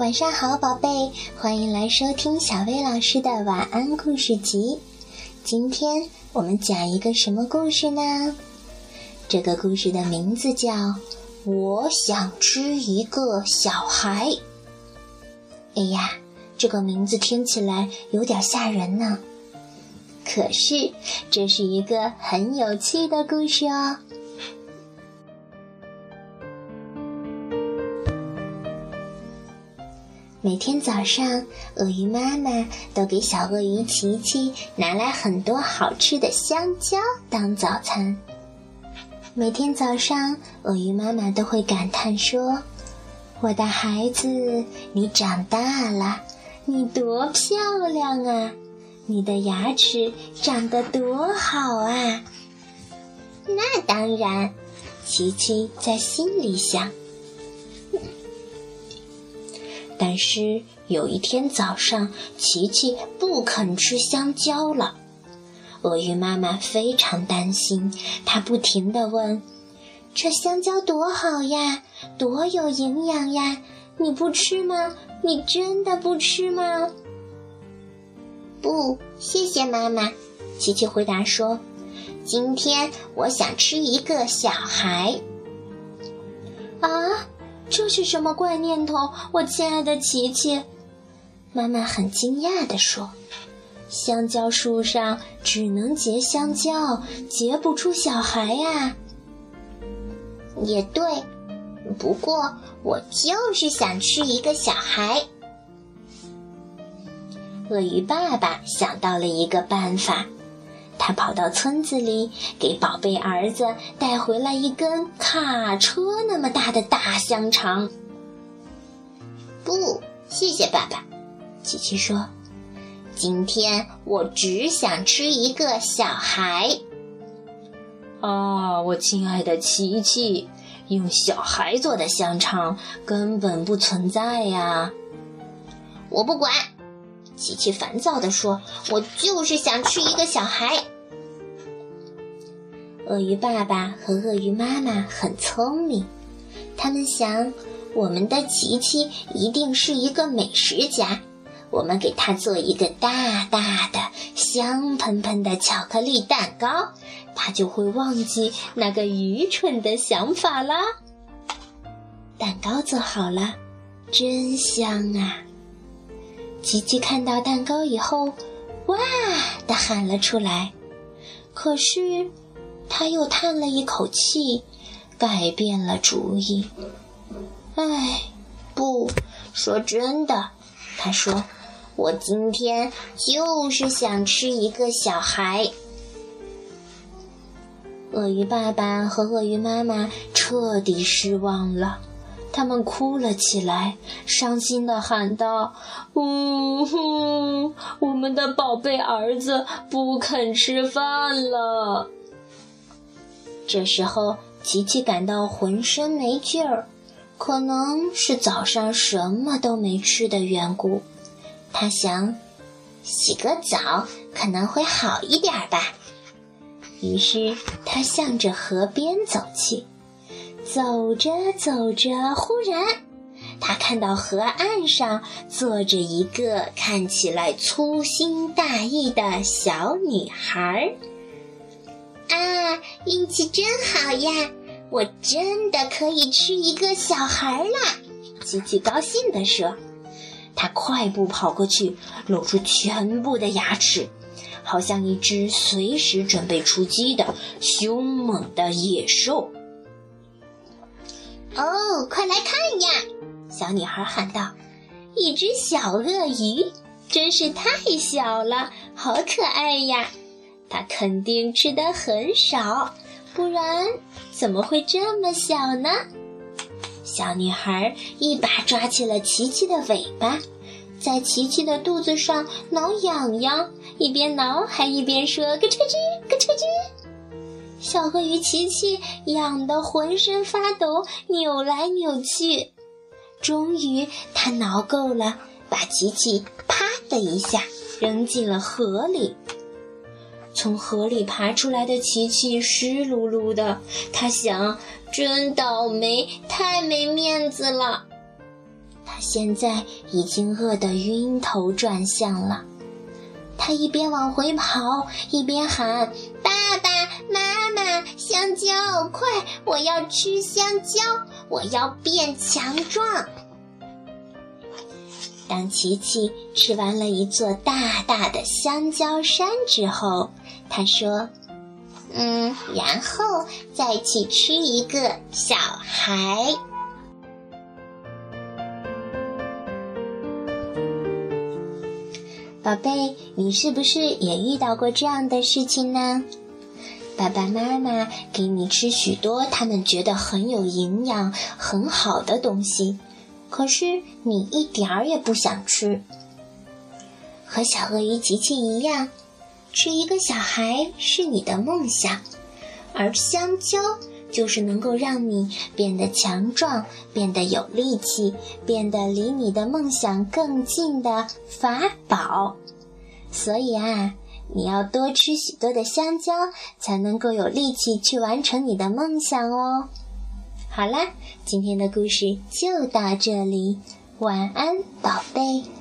晚上好，宝贝，欢迎来收听小薇老师的晚安故事集。今天我们讲一个什么故事呢？这个故事的名字叫《我想吃一个小孩》。哎呀，这个名字听起来有点吓人呢。可是，这是一个很有趣的故事哦。每天早上，鳄鱼妈妈都给小鳄鱼琪琪拿来很多好吃的香蕉当早餐。每天早上，鳄鱼妈妈都会感叹说：“我的孩子，你长大了，你多漂亮啊！你的牙齿长得多好啊！”那当然，琪琪在心里想。但是有一天早上，琪琪不肯吃香蕉了。鳄鱼妈妈非常担心，她不停地问：“这香蕉多好呀，多有营养呀！你不吃吗？你真的不吃吗？”“不，谢谢妈妈。”琪琪回答说：“今天我想吃一个小孩。”这是什么怪念头，我亲爱的琪琪？妈妈很惊讶地说：“香蕉树上只能结香蕉，结不出小孩呀。”也对，不过我就是想吃一个小孩。鳄鱼爸爸想到了一个办法。他跑到村子里，给宝贝儿子带回来一根卡车那么大的大香肠。不，谢谢爸爸，琪琪说：“今天我只想吃一个小孩。”啊，我亲爱的琪琪，用小孩做的香肠根本不存在呀！我不管。琪琪烦躁地说：“我就是想吃一个小孩。”鳄鱼爸爸和鳄鱼妈妈很聪明，他们想，我们的琪琪一定是一个美食家，我们给他做一个大大的、香喷喷的巧克力蛋糕，他就会忘记那个愚蠢的想法啦。蛋糕做好了，真香啊！琪琪看到蛋糕以后，哇的喊了出来。可是，他又叹了一口气，改变了主意。哎，不说真的，他说：“我今天就是想吃一个小孩。”鳄鱼爸爸和鳄鱼妈妈彻底失望了。他们哭了起来，伤心的喊道：“呜呼，我们的宝贝儿子不肯吃饭了。”这时候，琪琪感到浑身没劲儿，可能是早上什么都没吃的缘故。他想，洗个澡可能会好一点吧。于是，他向着河边走去。走着走着，忽然，他看到河岸上坐着一个看起来粗心大意的小女孩。啊，运气真好呀！我真的可以吃一个小孩啦！琪琪高兴地说。他快步跑过去，露出全部的牙齿，好像一只随时准备出击的凶猛的野兽。哦，快来看呀！小女孩喊道：“一只小鳄鱼，真是太小了，好可爱呀！它肯定吃的很少，不然怎么会这么小呢？”小女孩一把抓起了琪琪的尾巴，在琪琪的肚子上挠痒痒，一边挠还一边说：“咯吱吱，咯吱吱。”小鳄鱼琪琪痒得浑身发抖，扭来扭去。终于，它挠够了，把琪琪啪的一下扔进了河里。从河里爬出来的琪琪湿漉漉的，他想：真倒霉，太没面子了。他现在已经饿得晕头转向了。他一边往回跑，一边喊：“爸爸妈妈，香蕉，快！我要吃香蕉，我要变强壮。”当琪琪吃完了一座大大的香蕉山之后，他说：“嗯，然后再去吃一个小孩。”宝贝，你是不是也遇到过这样的事情呢？爸爸妈妈给你吃许多他们觉得很有营养、很好的东西，可是你一点儿也不想吃。和小鳄鱼琪琪一样，吃一个小孩是你的梦想，而香蕉就是能够让你变得强壮、变得有力气、变得离你的梦想更近的法宝。所以啊，你要多吃许多的香蕉，才能够有力气去完成你的梦想哦。好啦，今天的故事就到这里，晚安，宝贝。